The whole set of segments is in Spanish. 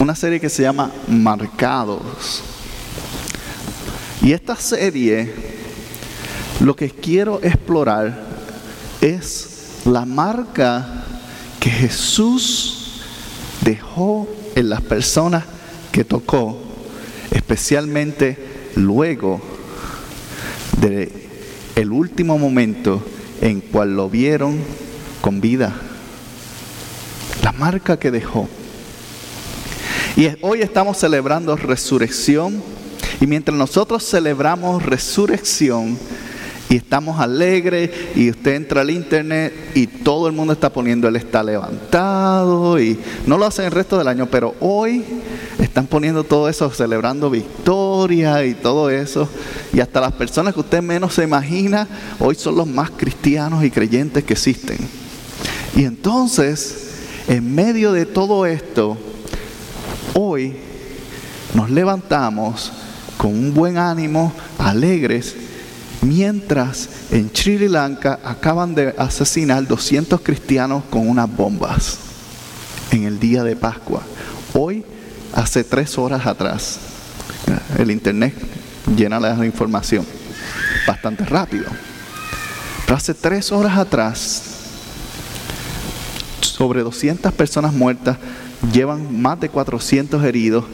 una serie que se llama Marcados. Y esta serie, lo que quiero explorar es la marca que Jesús dejó en las personas que tocó, especialmente luego de el último momento en cual lo vieron con vida. La marca que dejó. Y hoy estamos celebrando resurrección. Y mientras nosotros celebramos resurrección y estamos alegres y usted entra al internet y todo el mundo está poniendo, Él está levantado y no lo hacen el resto del año, pero hoy están poniendo todo eso, celebrando victoria y todo eso. Y hasta las personas que usted menos se imagina, hoy son los más cristianos y creyentes que existen. Y entonces, en medio de todo esto, hoy nos levantamos con un buen ánimo, alegres, mientras en Sri Lanka acaban de asesinar 200 cristianos con unas bombas en el día de Pascua. Hoy, hace tres horas atrás, el internet llena la información bastante rápido. Pero hace tres horas atrás, sobre 200 personas muertas, llevan más de 400 heridos,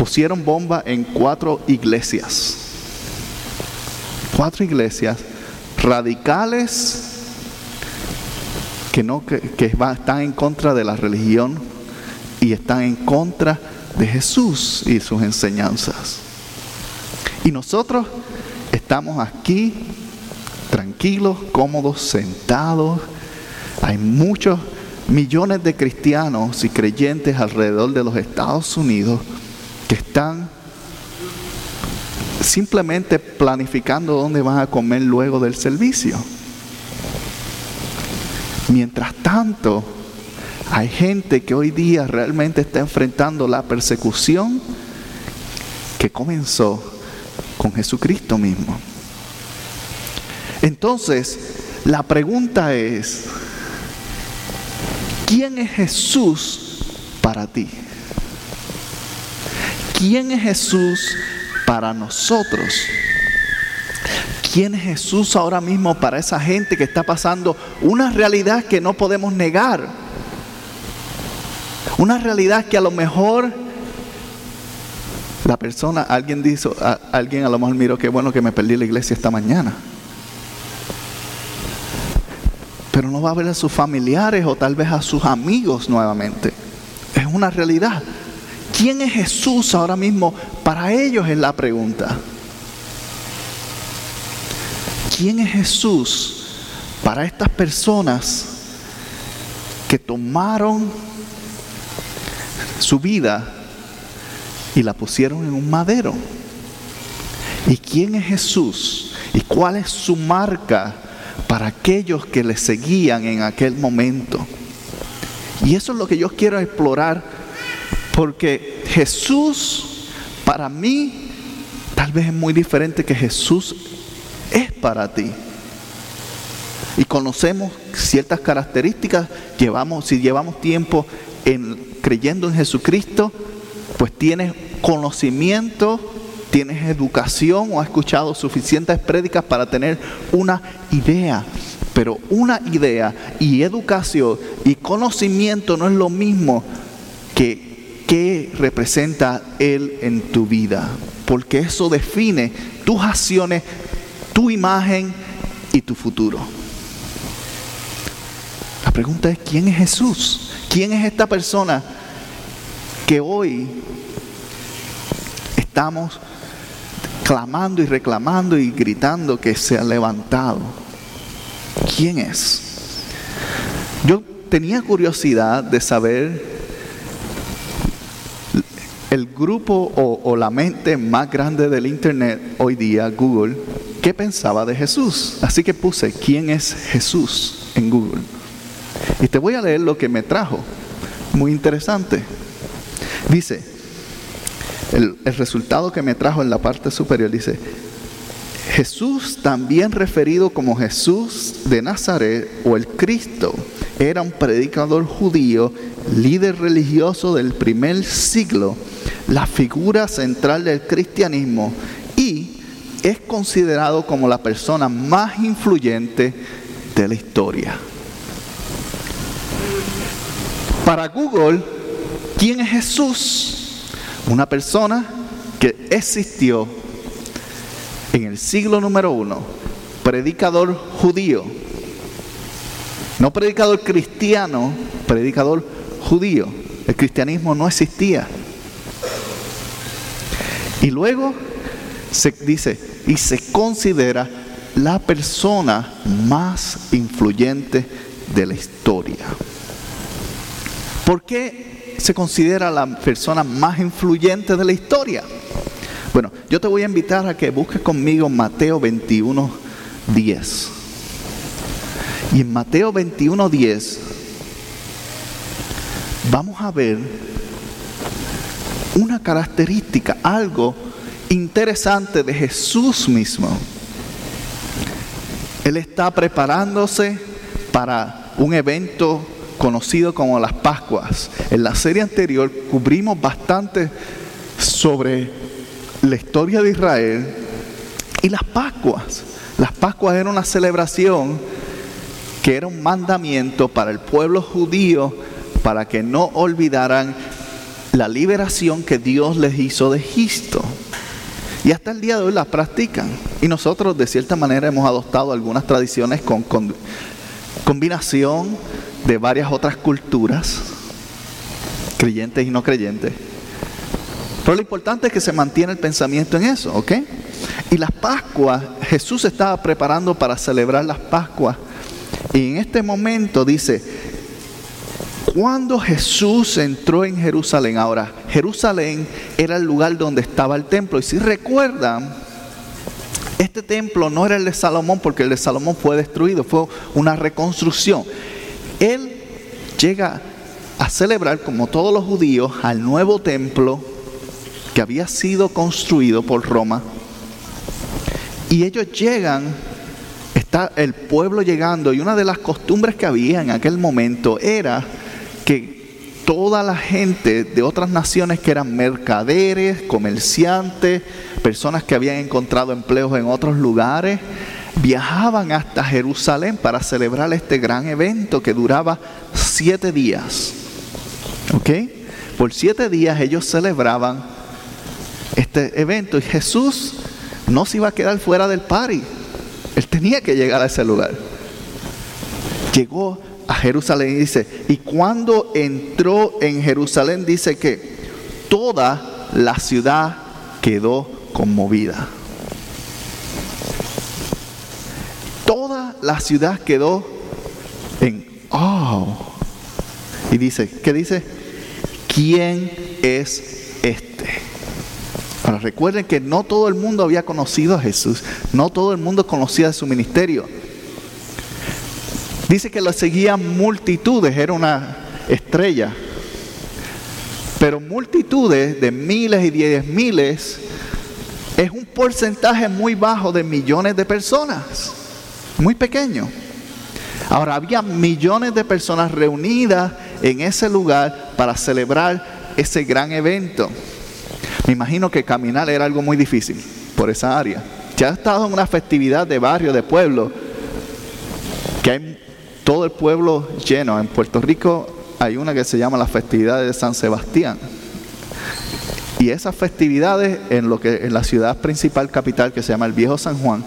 pusieron bomba en cuatro iglesias. Cuatro iglesias radicales que, no, que, están en contra de la religión y están en contra de Jesús y sus enseñanzas. Y nosotros estamos aquí tranquilos, cómodos, sentados. Hay muchos millones de cristianos y creyentes alrededor de los Estados Unidos que están simplemente planificando dónde van a comer luego del servicio. Mientras tanto, hay gente que hoy día realmente está enfrentando la persecución que comenzó con Jesucristo mismo. Entonces, la pregunta es, ¿Quién es Jesús para ti? ¿Quién es Jesús para nosotros? ¿Quién es Jesús ahora mismo para esa gente que está pasando una realidad que no podemos negar? Una realidad que a lo mejor la persona, alguien dijo, alguien a lo mejor miró, qué bueno que me perdí la iglesia esta mañana pero no va a ver a sus familiares o tal vez a sus amigos nuevamente. Es una realidad. ¿Quién es Jesús ahora mismo? Para ellos es la pregunta. ¿Quién es Jesús para estas personas que tomaron su vida y la pusieron en un madero? ¿Y quién es Jesús? ¿Y cuál es su marca para aquellos que le seguían en aquel momento. Y eso es lo que yo quiero explorar, porque Jesús para mí tal vez es muy diferente que Jesús es para ti. Y conocemos ciertas características, llevamos, si llevamos tiempo en, creyendo en Jesucristo, pues tienes conocimiento tienes educación o has escuchado suficientes prédicas para tener una idea. Pero una idea y educación y conocimiento no es lo mismo que qué representa Él en tu vida. Porque eso define tus acciones, tu imagen y tu futuro. La pregunta es, ¿quién es Jesús? ¿Quién es esta persona que hoy estamos clamando y reclamando y gritando que se ha levantado. ¿Quién es? Yo tenía curiosidad de saber el grupo o, o, la mente más grande del Internet hoy día, Google, ¿qué pensaba de Jesús? Así que puse, ¿quién es Jesús en Google? Y te voy a leer lo que me trajo. Muy interesante. Dice, el, resultado que me trajo en la parte superior dice, Jesús, también referido como Jesús de Nazaret o el Cristo, era un predicador judío, líder religioso del primer siglo, la figura central del cristianismo y es considerado como la persona más influyente de la historia. Para Google, ¿quién es Jesús? Una persona que existió en el siglo número uno, predicador judío, no predicador cristiano, predicador judío. El cristianismo no existía. Y luego se dice, y se considera la persona más influyente de la historia. ¿Por qué se considera la persona más influyente de la historia? Bueno, yo te voy a invitar a que busques conmigo Mateo 21, 10. Y en Mateo 21, 10 vamos a ver una característica, algo interesante de Jesús mismo. Él está preparándose para un evento conocido como las Pascuas. En la serie anterior cubrimos bastante sobre la historia de Israel y las Pascuas. Las Pascuas eran una celebración que era un mandamiento para el pueblo judío para que no olvidaran la liberación que Dios les hizo de Egipto. Y hasta el día de hoy las practican. Y nosotros de cierta manera hemos adoptado algunas tradiciones con, con combinación de varias otras culturas, creyentes y no creyentes. Pero lo importante es que se mantiene el pensamiento en eso, ¿ok? Y las Pascuas, Jesús estaba preparando para celebrar las Pascuas. Y en este momento dice, cuando Jesús entró en Jerusalén, ahora, Jerusalén era el lugar donde estaba el templo. Y si recuerdan, este templo no era el de Salomón porque el de Salomón fue destruido, fue una reconstrucción. Él llega a celebrar, como todos los judíos, al nuevo templo que había sido construido por Roma. Y ellos llegan, está el pueblo llegando, y una de las costumbres que había en aquel momento era que toda la gente de otras naciones que eran mercaderes, comerciantes, personas que habían encontrado empleos en otros lugares, viajaban hasta Jerusalén para celebrar este gran evento que duraba siete días. ¿Ok? Por siete días ellos celebraban este evento y Jesús no se iba a quedar fuera del party. Él tenía que llegar a ese lugar. Llegó a Jerusalén y dice, y cuando entró en Jerusalén dice que toda la ciudad quedó conmovida. la ciudad quedó en oh. Y dice, ¿qué dice? ¿Quién es este? Ahora recuerden que no todo el mundo había conocido a Jesús, no todo el mundo conocía su ministerio. Dice que lo seguían multitudes, era una estrella. Pero multitudes de miles y diez miles es un porcentaje muy bajo de millones de personas muy pequeño. Ahora, había millones de personas reunidas en ese lugar para celebrar ese gran evento. Me imagino que caminar era algo muy difícil por esa área. Ya ha estado en una festividad de barrio, de pueblo, que hay todo el pueblo lleno. En Puerto Rico hay una que se llama la festividad de San Sebastián. Y esas festividades en lo que en la ciudad principal capital que se llama el Viejo San Juan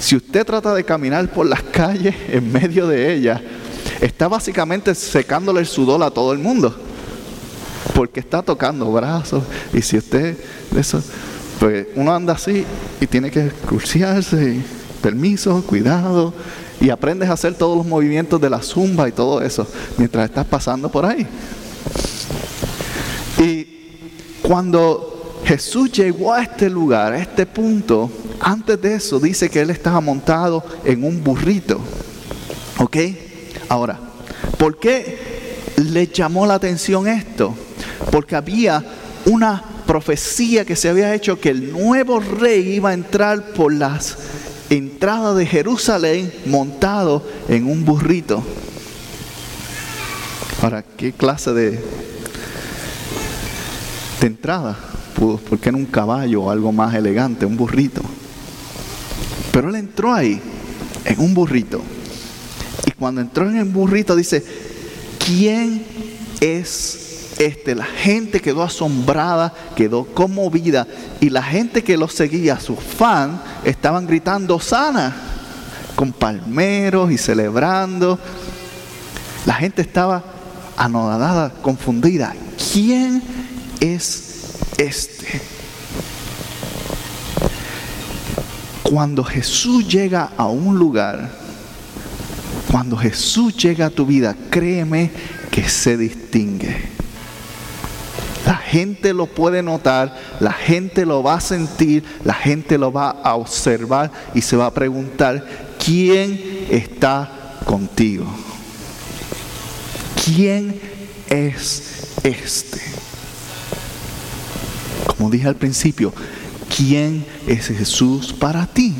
si usted trata de caminar por las calles en medio de ella, está básicamente secándole el sudor a todo el mundo. Porque está tocando brazos. Y si usted, eso, pues uno anda así y tiene que cruciarse. permiso, cuidado. Y aprendes a hacer todos los movimientos de la zumba y todo eso mientras estás pasando por ahí. Y Cuando Jesús llegó a este lugar, a este punto, antes de eso dice que él estaba montado en un burrito. ¿Ok? Ahora, ¿por qué le llamó la atención esto? Porque había una profecía que se había hecho que el nuevo rey iba a entrar por las entradas de Jerusalén montado en un burrito. Ahora, ¿qué clase de, de entrada? ¿Por qué un caballo o algo más elegante, un burrito? Pero él entró ahí, en un burrito. Y cuando entró en el burrito dice, ¿quién es este? La gente quedó asombrada, quedó conmovida. Y la gente que lo seguía, sus fans, estaban gritando sana, con palmeros y celebrando. La gente estaba anodada, confundida. ¿Quién es este? Cuando Jesús llega a un lugar, cuando Jesús llega a tu vida, créeme que se distingue. La gente lo puede notar, la gente lo va a sentir, la gente lo va a observar y se va a preguntar, ¿quién está contigo? ¿Quién es este? Como dije al principio, ¿Quién es Jesús para ti?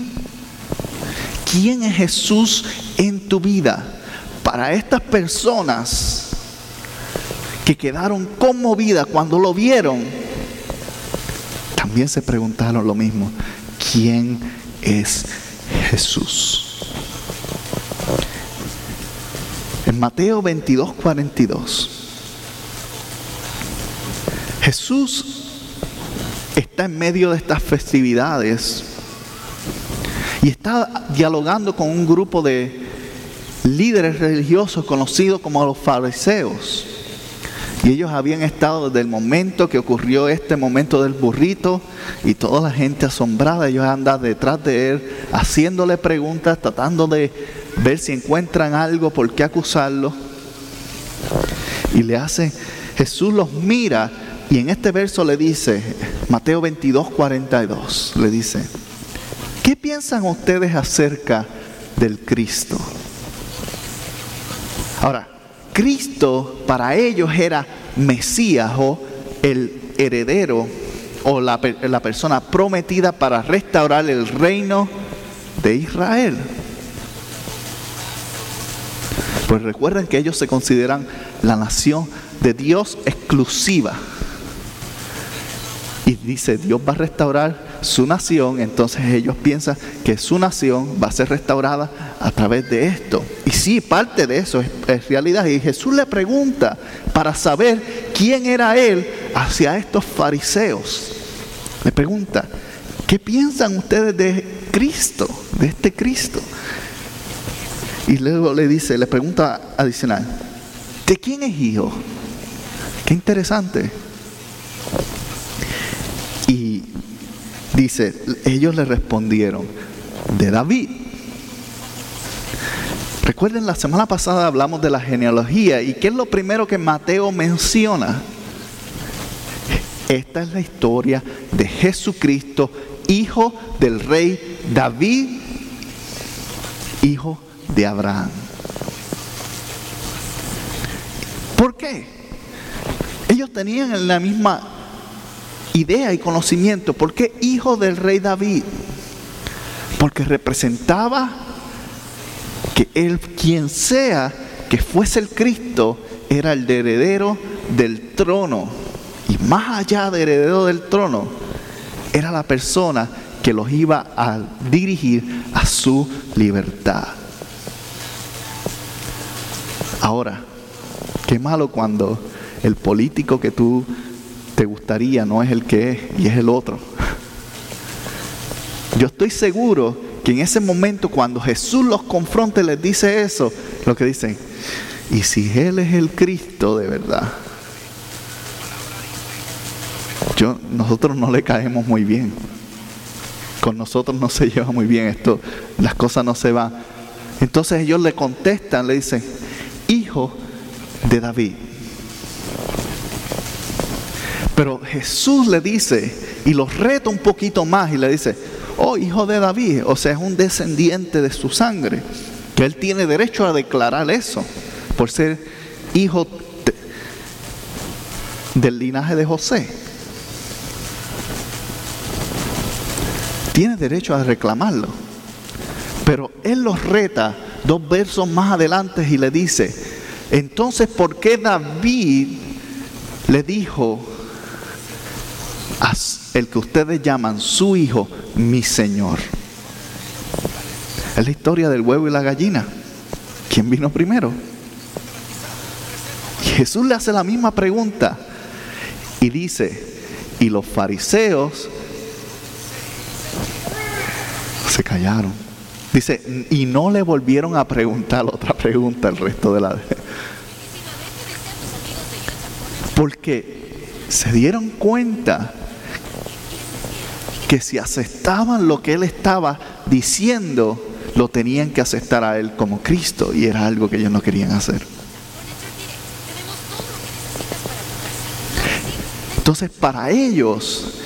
¿Quién es Jesús en tu vida? Para estas personas que quedaron conmovidas cuando lo vieron, también se preguntaron lo mismo. ¿Quién es Jesús? En Mateo 22, 42, Jesús está en medio de estas festividades y está dialogando con un grupo de líderes religiosos conocidos como los fariseos. Y ellos habían estado desde el momento que ocurrió este momento del burrito y toda la gente asombrada, ellos andan detrás de él haciéndole preguntas, tratando de ver si encuentran algo por qué acusarlo. Y le hace, Jesús los mira y en este verso le dice, Mateo 22, 42, le dice, ¿qué piensan ustedes acerca del Cristo? Ahora, Cristo para ellos era Mesías o el heredero o la, la persona prometida para restaurar el reino de Israel. Pues recuerden que ellos se consideran la nación de Dios exclusiva y dice Dios va a restaurar su nación, entonces ellos piensan que su nación va a ser restaurada a través de esto. Y sí, parte de eso es, realidad. Y Jesús le pregunta para saber quién era él hacia estos fariseos. Le pregunta, ¿qué piensan ustedes de Cristo, de este Cristo? Y luego le dice, le pregunta adicional, ¿de quién es hijo? Qué interesante. Dice, ellos le respondieron, de David. Recuerden, la semana pasada hablamos de la genealogía y ¿qué es lo primero que Mateo menciona? Esta es la historia de Jesucristo, hijo del rey David, hijo de Abraham. ¿Por qué? Ellos tenían la misma idea y conocimiento. ¿Por qué hijo del rey David? Porque representaba que él, quien sea que fuese el Cristo, era el heredero del trono. Y más allá de heredero del trono, era la persona que los iba a dirigir a su libertad. Ahora, qué malo cuando el político que tú te gustaría no es el que es y es el otro. Yo estoy seguro que en ese momento cuando Jesús los confronte les dice eso, lo que dicen, y si Él es el Cristo de verdad, yo, nosotros no le caemos muy bien. Con nosotros no se lleva muy bien esto, las cosas no se van. Entonces ellos le contestan, le dicen, hijo de David. Pero Jesús le dice, y los reta un poquito más, y le dice, oh hijo de David, o sea, es un descendiente de su sangre, que él tiene derecho a declarar eso, por ser hijo del linaje de José. Tiene derecho a reclamarlo. Pero él los reta dos versos más adelante y le dice, entonces, ¿por qué David le dijo el que ustedes llaman su hijo, mi Señor? Es la historia del huevo y la gallina. ¿Quién vino primero? Jesús le hace la misma pregunta y dice, y los fariseos se callaron. Dice, y no le volvieron a preguntar otra pregunta el resto de la... Porque se dieron cuenta que si aceptaban lo que él estaba diciendo, lo tenían que aceptar a él como Cristo y era algo que ellos no querían hacer. Entonces, para ellos,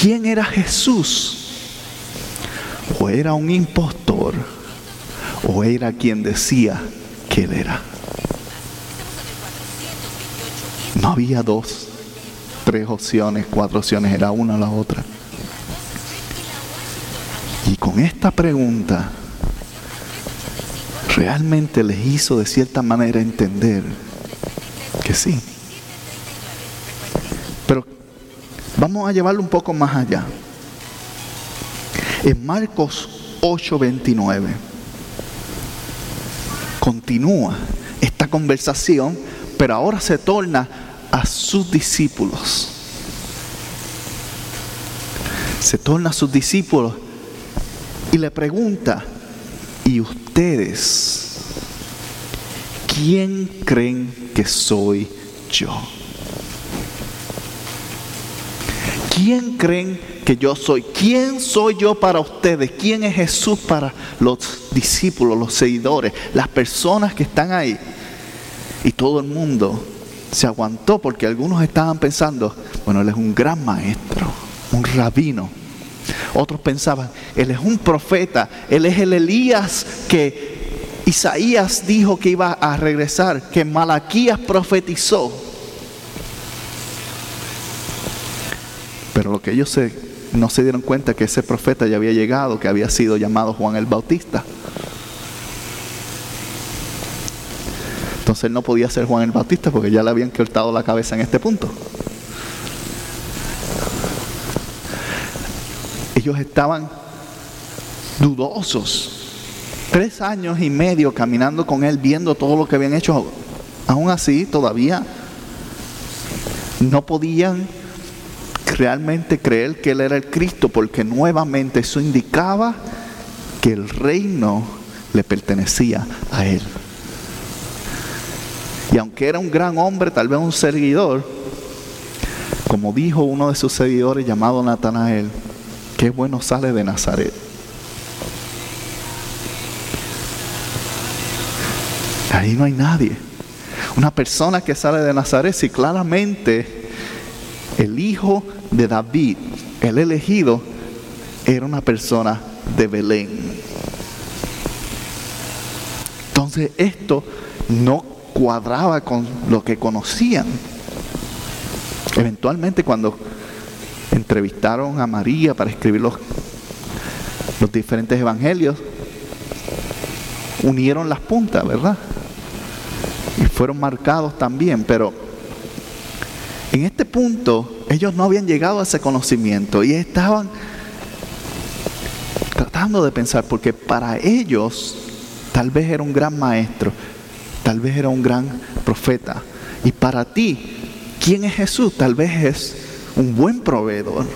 ¿quién era Jesús? o era un impostor o era quien decía que él era. No había dos, tres opciones, cuatro opciones, era una o la otra. Y con esta pregunta realmente les hizo de cierta manera entender que sí. Pero vamos a llevarlo un poco más allá. En Marcos 8:29 continúa esta conversación, pero ahora se torna a sus discípulos. Se torna a sus discípulos y le pregunta, ¿y ustedes quién creen que soy yo? ¿Quién creen que yo soy. ¿Quién soy yo para ustedes? ¿Quién es Jesús para los discípulos, los seguidores, las personas que están ahí? Y todo el mundo se aguantó porque algunos estaban pensando, bueno, él es un gran maestro, un rabino. Otros pensaban, él es un profeta, él es el Elías que Isaías dijo que iba a regresar, que Malaquías profetizó. Pero lo que ellos no se dieron cuenta que ese profeta ya había llegado, que había sido llamado Juan el Bautista. Él no podía ser Juan el Bautista porque ya le habían cortado la cabeza en este punto. Ellos estaban dudosos. Tres años y medio caminando con él, viendo todo lo que habían hecho. Aún así, todavía no podían realmente creer que Él era el Cristo, porque nuevamente eso indicaba que el reino le pertenecía a Él. Y aunque era un gran hombre, tal vez un seguidor, como dijo uno de sus seguidores llamado Natanael, qué bueno sale de Nazaret. Ahí no hay nadie. Una persona que sale de Nazaret, si claramente el Hijo de David, el elegido, era una persona de Belén. Entonces esto no cuadraba con lo que conocían. Eventualmente cuando entrevistaron a María para escribir los, los diferentes evangelios, unieron las puntas, ¿verdad? Y fueron marcados también, pero en este punto ellos no habían llegado a ese conocimiento y estaban tratando de pensar, porque para ellos tal vez era un gran maestro, tal vez era un gran profeta. Y para ti, ¿quién es Jesús? Tal vez es un buen proveedor,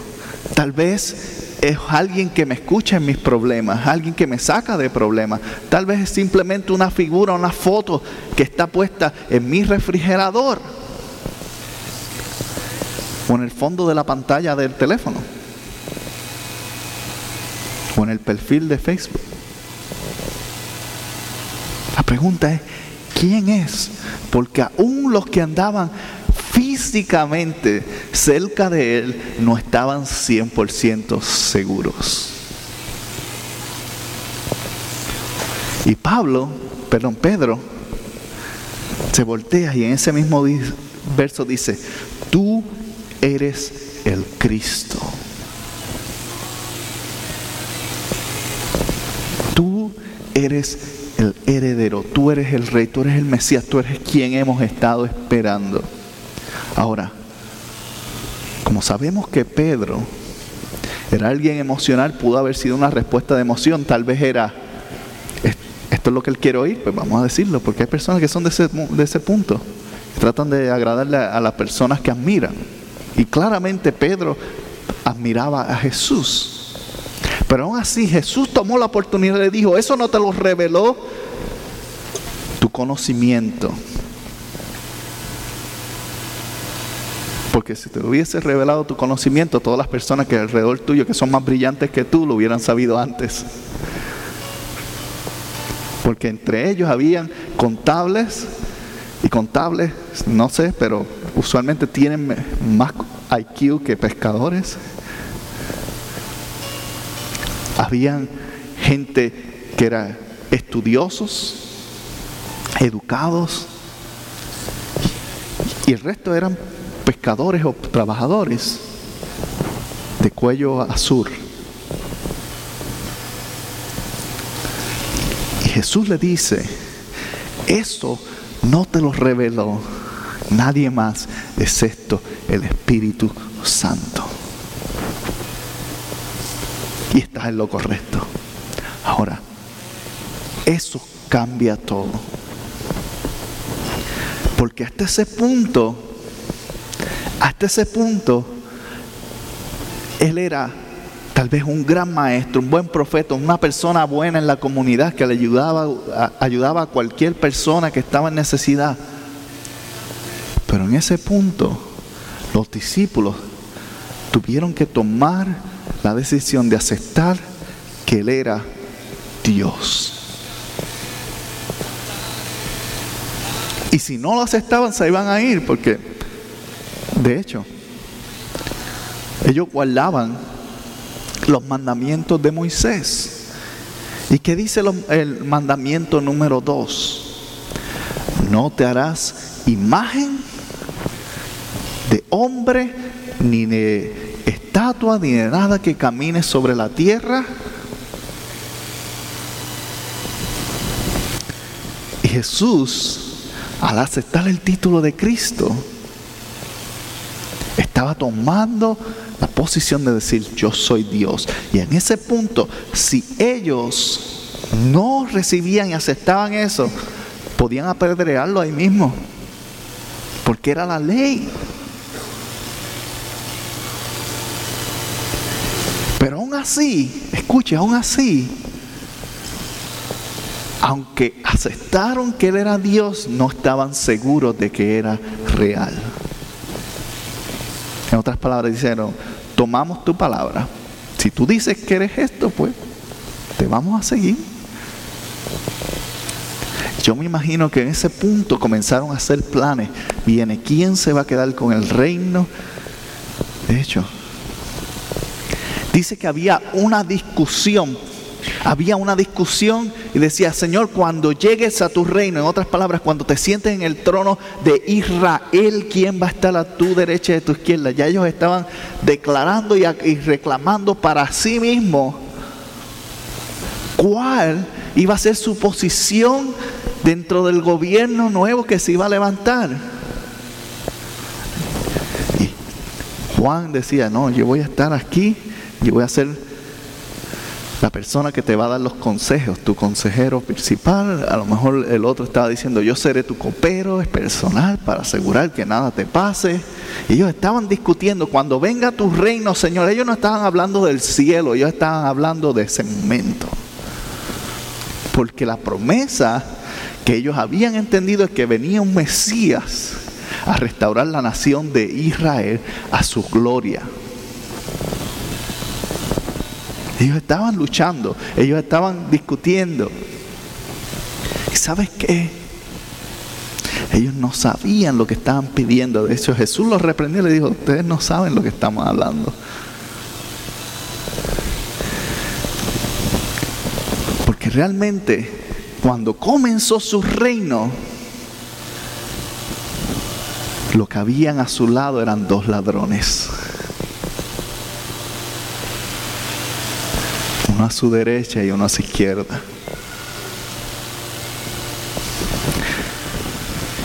tal vez es alguien que me escucha en mis problemas, alguien que me saca de problemas. Tal vez es simplemente una figura, una foto que está puesta en mi refrigerador o en el fondo de la pantalla del teléfono, o en el perfil de Facebook. La pregunta es, ¿quién es? Porque aún los que andaban físicamente cerca de él, no estaban 100% seguros. Y Pablo, perdón, Pedro, se voltea y en ese mismo verso dice, tú eres el Cristo. Tú eres el heredero, tú eres el rey, tú eres el Mesías, tú eres quien hemos estado esperando. Ahora, como sabemos que Pedro era alguien emocional, pudo haber sido una respuesta de emoción, tal vez era, esto es lo que él quiere oír, pues vamos a decirlo, porque hay personas que son de ese, de ese punto, tratan de agradarle a, a las personas que admiran. Y claramente Pedro admiraba a Jesús. Pero aún así Jesús tomó la oportunidad y le dijo, eso no te lo reveló tu conocimiento. Porque si te hubiese revelado tu conocimiento, todas las personas que alrededor tuyo, que son más brillantes que tú, lo hubieran sabido antes. Porque entre ellos habían contables y contables, no sé, pero usualmente tienen más IQ que pescadores. Habían gente que eran estudiosos, educados, y el resto eran pescadores o trabajadores de cuello azul. Y Jesús le dice, eso no te lo reveló nadie más excepto el Espíritu Santo. Y estás en lo correcto. Ahora, eso cambia todo. Porque hasta ese punto, hasta ese punto, él era tal vez un gran maestro, un buen profeta, una persona buena en la comunidad que le ayudaba, ayudaba a cualquier persona que estaba en necesidad. Pero en ese punto, los discípulos tuvieron que tomar la decisión de aceptar que Él era Dios. Y si no lo aceptaban, se iban a ir, porque, de hecho, ellos guardaban los mandamientos de Moisés. ¿Y qué dice el mandamiento número dos? No te harás imagen de hombre, ni de estatua, ni de nada que camine sobre la tierra. Y Jesús, al aceptar el título de Cristo, estaba tomando la posición de decir yo soy Dios. Y en ese punto, si ellos no recibían y aceptaban eso, podían apedrearlo ahí mismo, porque era la ley. Pero aún así, escuche, aún así, aunque aceptaron que Él era Dios, no estaban seguros de que era real. En otras palabras, dijeron, tomamos tu palabra. Si tú dices que eres esto, pues te vamos a seguir. Yo me imagino que en ese punto comenzaron a hacer planes. Viene, ¿quién se va a quedar con el reino? De hecho, dice que había una discusión. Había una discusión y decía, Señor, cuando llegues a tu reino, en otras palabras, cuando te sientes en el trono de Israel, ¿quién va a estar a tu derecha y a tu izquierda? Ya ellos estaban declarando y, reclamando para sí mismos cuál iba a ser su posición dentro del gobierno nuevo que se iba a levantar. Y Juan decía, no, yo voy a estar aquí, yo voy a ser la persona que te va a dar los consejos, tu consejero principal. A lo mejor el otro estaba diciendo, yo seré tu copero, es personal para asegurar que nada te pase. Y ellos estaban discutiendo, cuando venga tu reino, Señor, ellos no estaban hablando del cielo, ellos estaban hablando de ese momento. Porque la promesa que ellos habían entendido es que venía un Mesías a restaurar la nación de Israel a su gloria. Ellos estaban luchando, ellos estaban discutiendo. ¿Y sabes qué? Ellos no sabían lo que estaban pidiendo. De hecho, Jesús los reprendió y le dijo, ustedes no saben lo que estamos hablando. Porque realmente cuando comenzó su reino, lo que habían a su lado eran dos ladrones. Uno a su derecha y uno a su izquierda.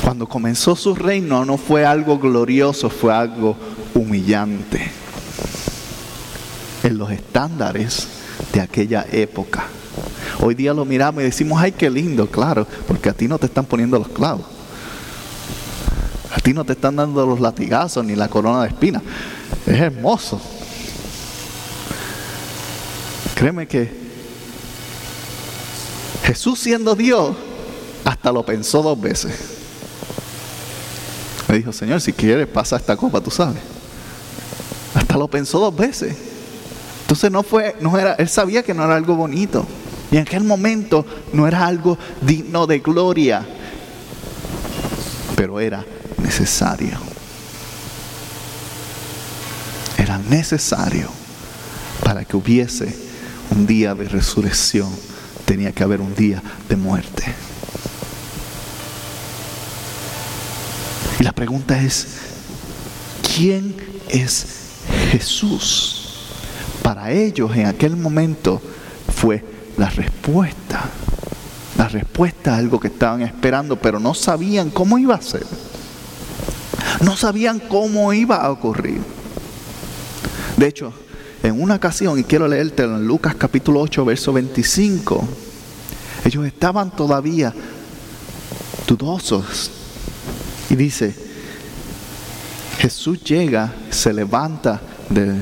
Cuando comenzó su reino no fue algo glorioso, fue algo humillante. En los estándares de aquella época. Hoy día lo miramos y decimos, ay, qué lindo, claro, porque a ti no te están poniendo los clavos. A ti no te están dando los latigazos ni la corona de espinas. Es hermoso. Créeme que Jesús siendo Dios, hasta lo pensó dos veces. Me dijo, Señor, si quieres, pasa esta copa, tú sabes. Hasta lo pensó dos veces. Entonces no fue, no era, él sabía que no era algo bonito. Y en aquel momento no era algo digno de gloria, pero era necesario. Era necesario para que hubiese un día de resurrección. Tenía que haber un día de muerte. Y la pregunta es, ¿quién es Jesús? Para ellos en aquel momento fue la respuesta. La respuesta a algo que estaban esperando, pero no sabían cómo iba a ser. No sabían cómo iba a ocurrir. De hecho, en una ocasión, y quiero leerte en Lucas capítulo 8, verso 25, ellos estaban todavía dudosos. Y dice, Jesús llega, se levanta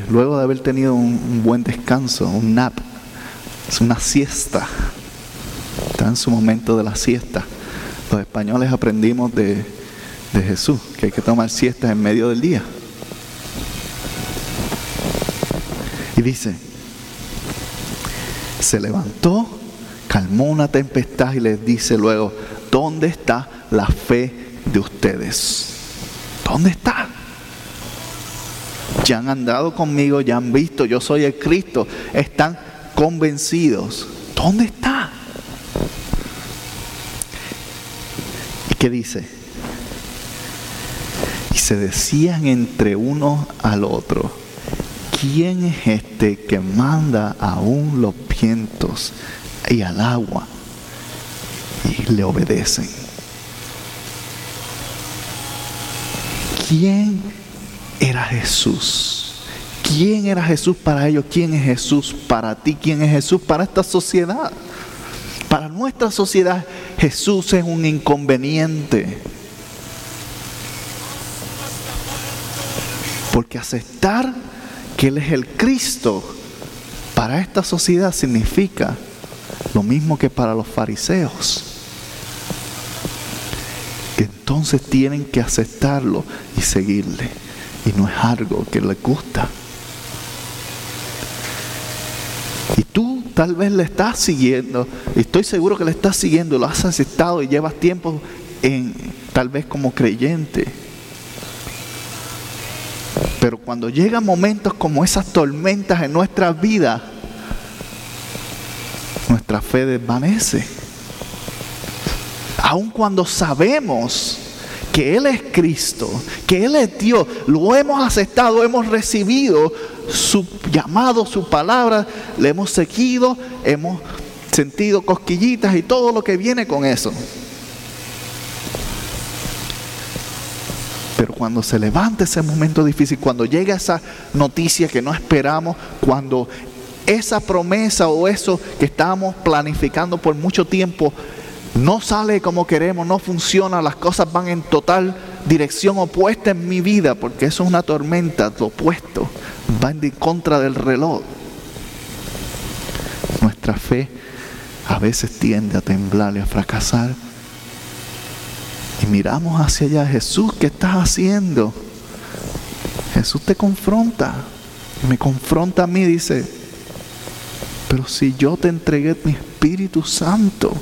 luego de haber tenido un buen descanso, un nap, es una siesta. Está en su momento de la siesta. Los españoles aprendimos de, de Jesús que hay que tomar siestas en medio del día. Dice, se levantó, calmó una tempestad y les dice luego, ¿dónde está la fe de ustedes? ¿Dónde está? Ya han andado conmigo, ya han visto, yo soy el Cristo. Están convencidos. ¿Dónde está? ¿Y qué dice? Y se decían entre uno al otro, ¿quién es este que manda aún los vientos y al agua y le obedecen? ¿Quién era Jesús? ¿Quién era Jesús para ellos? ¿Quién es Jesús para ti? ¿Quién es Jesús para esta sociedad? Para nuestra sociedad Jesús es un inconveniente. Porque aceptar que Él es el Cristo para esta sociedad significa lo mismo que para los fariseos. Que entonces tienen que aceptarlo y seguirle. Y no es algo que les gusta. Y tú tal vez le estás siguiendo, estoy seguro que le estás siguiendo, lo has aceptado y llevas tiempo en tal vez como creyente. Pero cuando llegan momentos como esas tormentas en nuestra vida, nuestra fe desvanece. Aun cuando sabemos que Él es Cristo, que Él es Dios, lo hemos aceptado, hemos recibido su llamado, su palabra, le hemos seguido, hemos sentido cosquillitas y todo lo que viene con eso. Pero cuando se levanta ese momento difícil, cuando llega esa noticia que no esperamos, cuando esa promesa o eso que estábamos planificando por mucho tiempo no sale como queremos, no funciona, las cosas van en total dirección opuesta en mi vida, porque eso es una tormenta, lo opuesto, va en contra del reloj. Nuestra fe a veces tiende a temblar y a fracasar. Y miramos hacia allá, Jesús, ¿qué estás haciendo? Jesús te confronta, me confronta a mí, dice, pero si yo te entregué mi Espíritu Santo,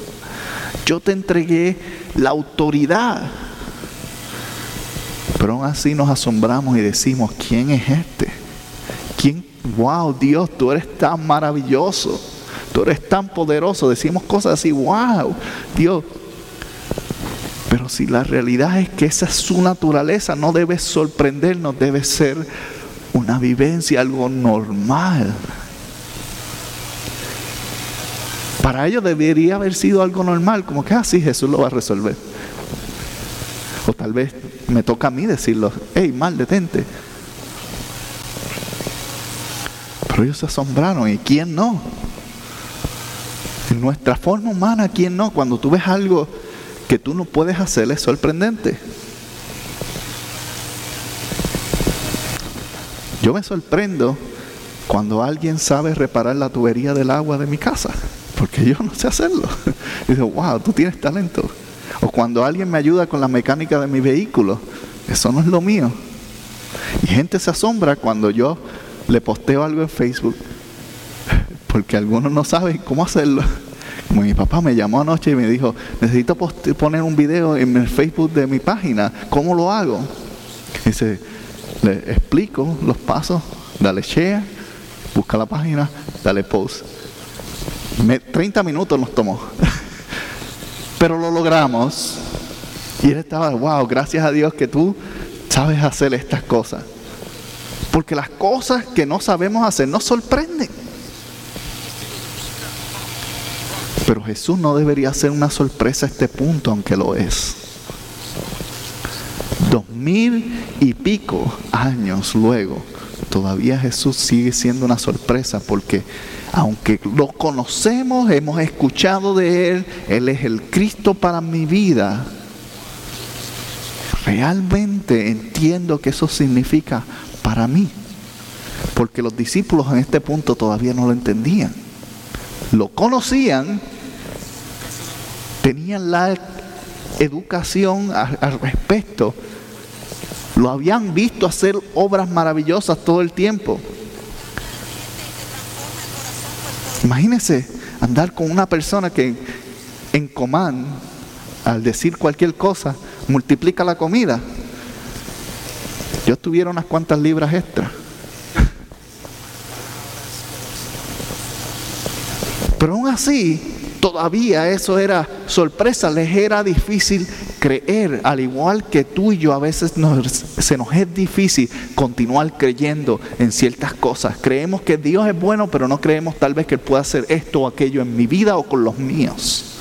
yo te entregué la autoridad. Pero aún así nos asombramos y decimos, ¿quién es este? ¿Quién? Wow, Dios, tú eres tan maravilloso. Tú eres tan poderoso. Decimos cosas así, wow, Dios. Pero si la realidad es que esa es su naturaleza, no debe sorprendernos, debe ser una vivencia, algo normal. Para ellos debería haber sido algo normal, como que así ah, Jesús lo va a resolver. O tal vez me toca a mí decirlo, hey, mal, detente. Pero ellos se asombraron, ¿y quién no? En nuestra forma humana, ¿quién no? Cuando tú ves algo que tú no puedes hacer, es sorprendente. Yo me sorprendo cuando alguien sabe reparar la tubería del agua de mi casa, porque yo no sé hacerlo. Y digo, wow, tú tienes talento. O cuando alguien me ayuda con la mecánica de mi vehículo, eso no es lo mío. Y gente se asombra cuando yo le posteo algo en Facebook, porque algunos no saben cómo hacerlo. Mi papá me llamó anoche y me dijo, necesito poner un video en el Facebook de mi página, ¿cómo lo hago? dice, le explico los pasos, dale share, busca la página, dale post. 30 minutos nos tomó. Pero lo logramos. Y él estaba, wow, gracias a Dios que tú sabes hacer estas cosas. Porque las cosas que no sabemos hacer nos sorprenden. Pero Jesús no debería ser una sorpresa a este punto, aunque lo es. Dos mil y pico años luego, todavía Jesús sigue siendo una sorpresa porque aunque lo conocemos, hemos escuchado de Él, Él es el Cristo para mi vida, realmente entiendo que eso significa para mí. Porque los discípulos en este punto todavía no lo entendían. Lo conocían, tenían la educación al respecto, lo habían visto hacer obras maravillosas todo el tiempo. Imagínense andar con una persona que en comán, al decir cualquier cosa, multiplica la comida. Yo tuviera unas cuantas libras extra. Pero aún así, todavía eso era sorpresa, les era difícil creer, al igual que tú y yo a veces se nos es difícil continuar creyendo en ciertas cosas. Creemos que Dios es bueno, pero no creemos tal vez que Él pueda hacer esto o aquello en mi vida o con los míos.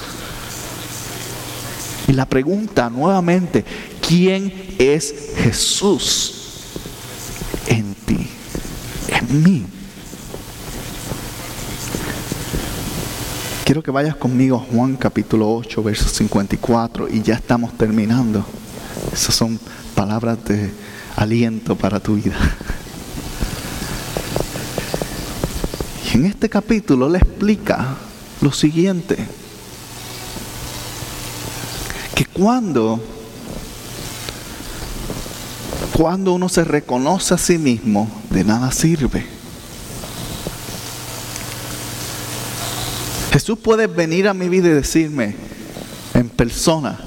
Y la pregunta nuevamente, ¿quién es Jesús en ti, en mí? Quiero que vayas conmigo a Juan capítulo 8, verso 54 y ya estamos terminando. Esas son palabras de aliento para tu vida. Y en este capítulo le explica lo siguiente, que cuando cuando uno se reconoce a sí mismo, de nada sirve. Jesús puede venir a mi vida y decirme en persona,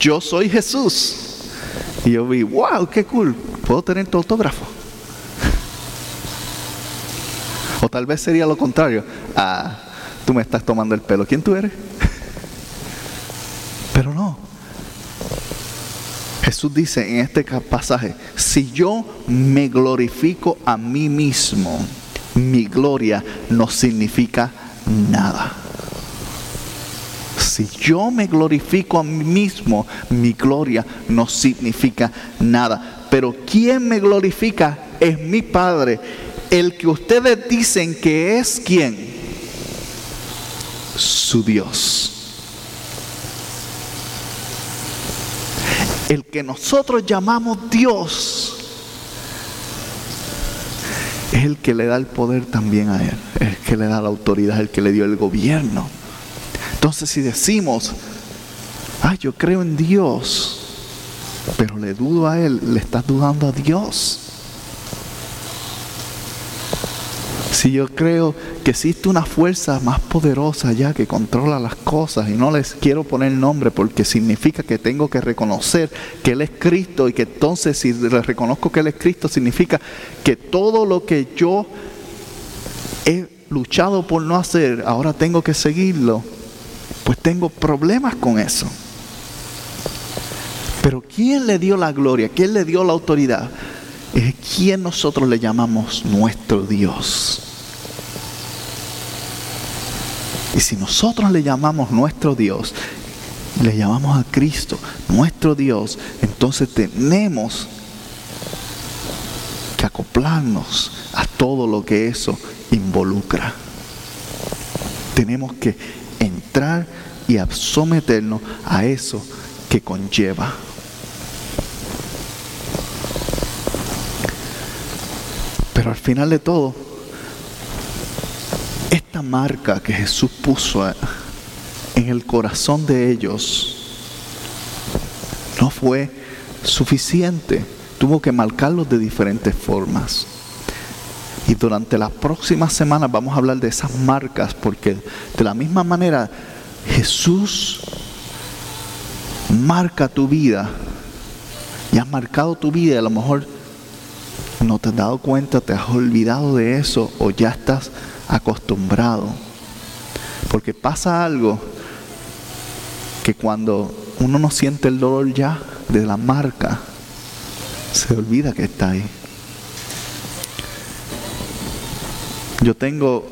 yo soy Jesús. Y yo vi, wow, qué cool, puedo tener tu autógrafo. O tal vez sería lo contrario, ah, tú me estás tomando el pelo, ¿quién tú eres? Pero no. Jesús dice en este pasaje, si yo me glorifico a mí mismo, mi gloria no significa nada si yo me glorifico a mí mismo, mi gloria no significa nada. Pero quien me glorifica es mi Padre, el que ustedes dicen que es quien? Su Dios. El que nosotros llamamos Dios es el que le da el poder también a Él, el que le da la autoridad, el que le dio el gobierno. Entonces si decimos, ay, yo creo en Dios, pero le dudo a Él, le estás dudando a Dios. si yo creo que existe una fuerza más poderosa ya que controla las cosas y no les quiero poner nombre porque significa que tengo que reconocer que Él es Cristo y que entonces si le reconozco que Él es Cristo significa que todo lo que yo he luchado por no hacer, ahora tengo que seguirlo, pues tengo problemas con eso. Pero ¿quién le dio la gloria? ¿Quién le dio la autoridad? Es quien nosotros le llamamos nuestro Dios. Y si nosotros le llamamos nuestro Dios, le llamamos a Cristo nuestro Dios, entonces tenemos que acoplarnos a todo lo que eso involucra. Tenemos que y someternos a eso que conlleva. Pero al final de todo, esta marca que Jesús puso en el corazón de ellos no fue suficiente. Tuvo que marcarlos de diferentes formas. Y durante las próximas semanas vamos a hablar de esas marcas, porque de la misma manera Jesús marca tu vida y has marcado tu vida a lo mejor no te has dado cuenta, te has olvidado de eso o ya estás acostumbrado. Porque pasa algo que cuando uno no siente el dolor ya de la marca, se olvida que está ahí. Yo tengo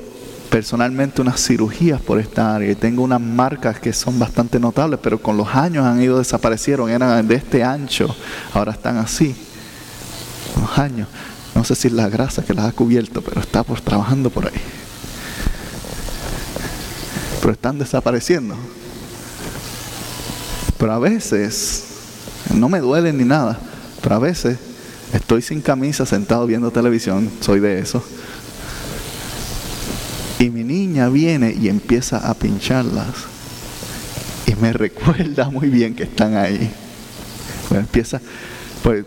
personalmente unas cirugías por esta área y tengo unas marcas que son bastante notables, pero con los años han ido desaparecieron, eran de este ancho, ahora están así. Los años. No sé si es la grasa que las ha cubierto, pero está por trabajando por ahí. Pero están desapareciendo. Pero a veces, no me duele ni nada, pero a veces estoy sin camisa sentado viendo televisión, soy de eso y mi niña viene y empieza a pincharlas. Y me recuerda muy bien que están ahí. Empieza, pues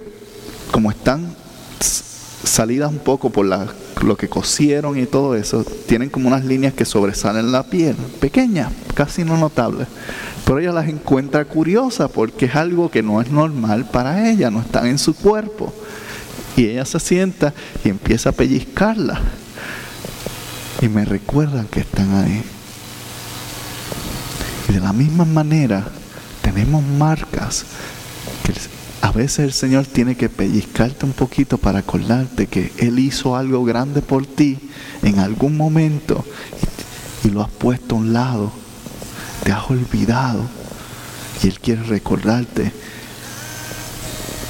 como están salidas un poco por lo que cosieron y todo eso, tienen como unas líneas que sobresalen la piel, pequeñas, casi no notables. Pero ella las encuentra curiosas porque es algo que no es normal para ella, no están en su cuerpo. Y ella se sienta y empieza a pellizcarla y me recuerdan que están ahí. Y de la misma manera tenemos marcas que a veces el Señor tiene que pellizcarte un poquito para acordarte que Él hizo algo grande por ti en algún momento y, lo has puesto a un lado, te has olvidado y Él quiere recordarte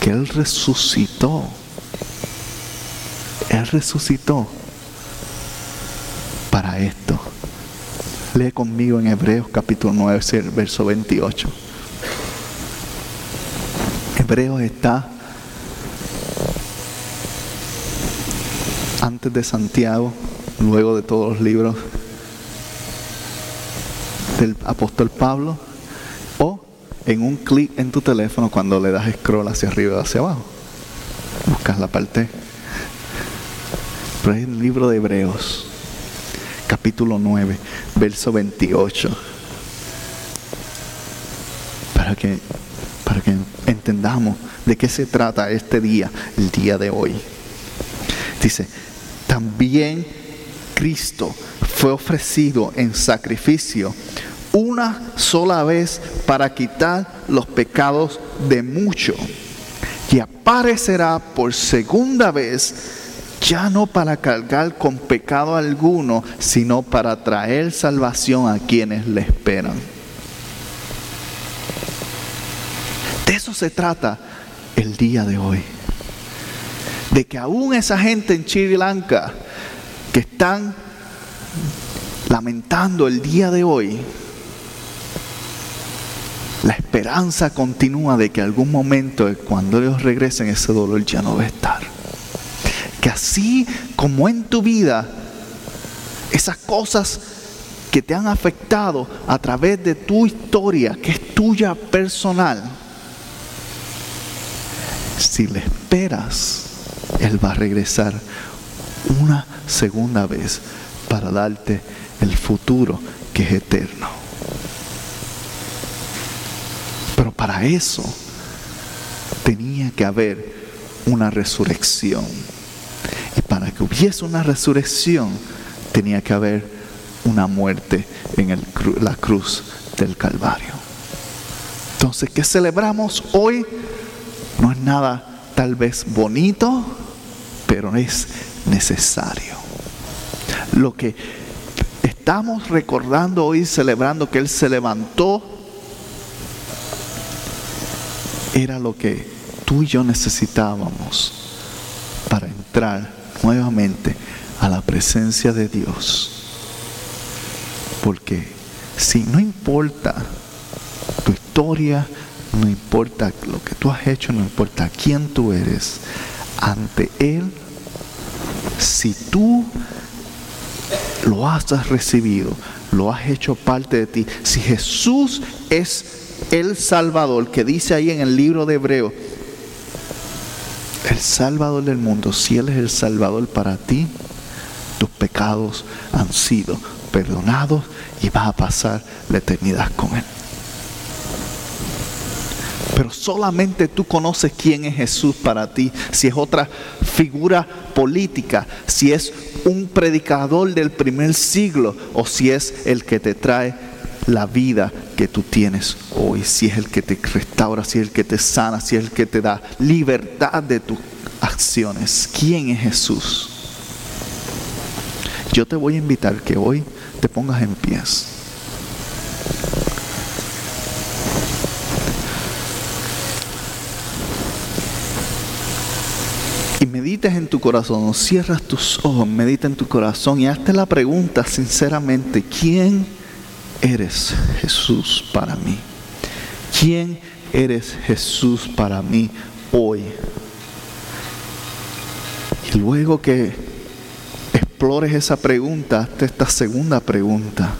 que Él resucitó. Él resucitó esto. Lee conmigo en Hebreos capítulo 9, verso 28. Hebreos está antes de Santiago, luego de todos los libros del apóstol Pablo, o en un clic en tu teléfono cuando le das scroll hacia arriba o hacia abajo. Buscas la parte. Pero es el libro de Hebreos capítulo 9, verso 28. Para que, para que entendamos de qué se trata este día, el día de hoy. Dice, también Cristo fue ofrecido en sacrificio una sola vez para quitar los pecados de muchos y aparecerá por segunda vez ya no para cargar con pecado alguno, sino para traer salvación a quienes le esperan. De eso se trata el día de hoy. De que aún esa gente en Sri Lanka que están lamentando el día de hoy, la esperanza continúa de que algún momento cuando ellos regresen ese dolor ya no va a estar que así como en tu vida, esas cosas que te han afectado a través de tu historia, que es tuya personal, si le esperas, Él va a regresar una segunda vez para darte el futuro que es eterno. Pero para eso tenía que haber una resurrección. Que hubiese una resurrección tenía que haber una muerte en la cruz del Calvario. Entonces, ¿qué celebramos hoy? No es nada tal vez bonito, pero es necesario. Lo que estamos recordando hoy, celebrando que Él se levantó, era lo que tú y yo necesitábamos para entrar nuevamente a la presencia de Dios. Porque si no importa tu historia, no importa lo que tú has hecho, no importa quién tú eres, ante Él, si tú lo has recibido, lo has hecho parte de ti, si Jesús es el Salvador, que dice ahí en el libro de Hebreo, el Salvador del mundo, si Él es el Salvador para ti, tus pecados han sido perdonados y vas a pasar la eternidad con Él. Pero solamente tú conoces quién es Jesús para ti. Si es otra figura política, si es un predicador del primer siglo o si es el que te trae la vida que tú tienes hoy, si es el que te restaura, si es el que te sana, si es el que te da libertad de tus acciones. ¿Quién es Jesús? Yo te voy a invitar que hoy te pongas en pies. Y medites en tu corazón, cierras tus ojos, medita en tu corazón y hazte la pregunta sinceramente, ¿quién eres Jesús para mí? ¿Quién eres Jesús para mí hoy? Y luego que explores esa pregunta, hazte esta segunda pregunta.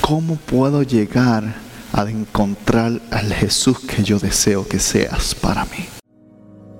¿Cómo puedo llegar a encontrar al Jesús que yo deseo que seas para mí?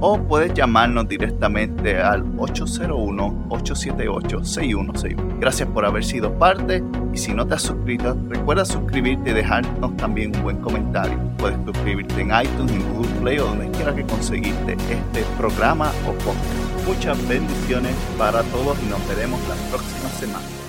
o puedes llamarnos directamente al 801-878-6161. Gracias por haber sido parte y si no te has suscrito, recuerda suscribirte y dejarnos también un buen comentario. Puedes suscribirte en iTunes, en Google Play o donde quiera que conseguiste este programa o podcast. Muchas bendiciones para todos y nos veremos la próxima semana.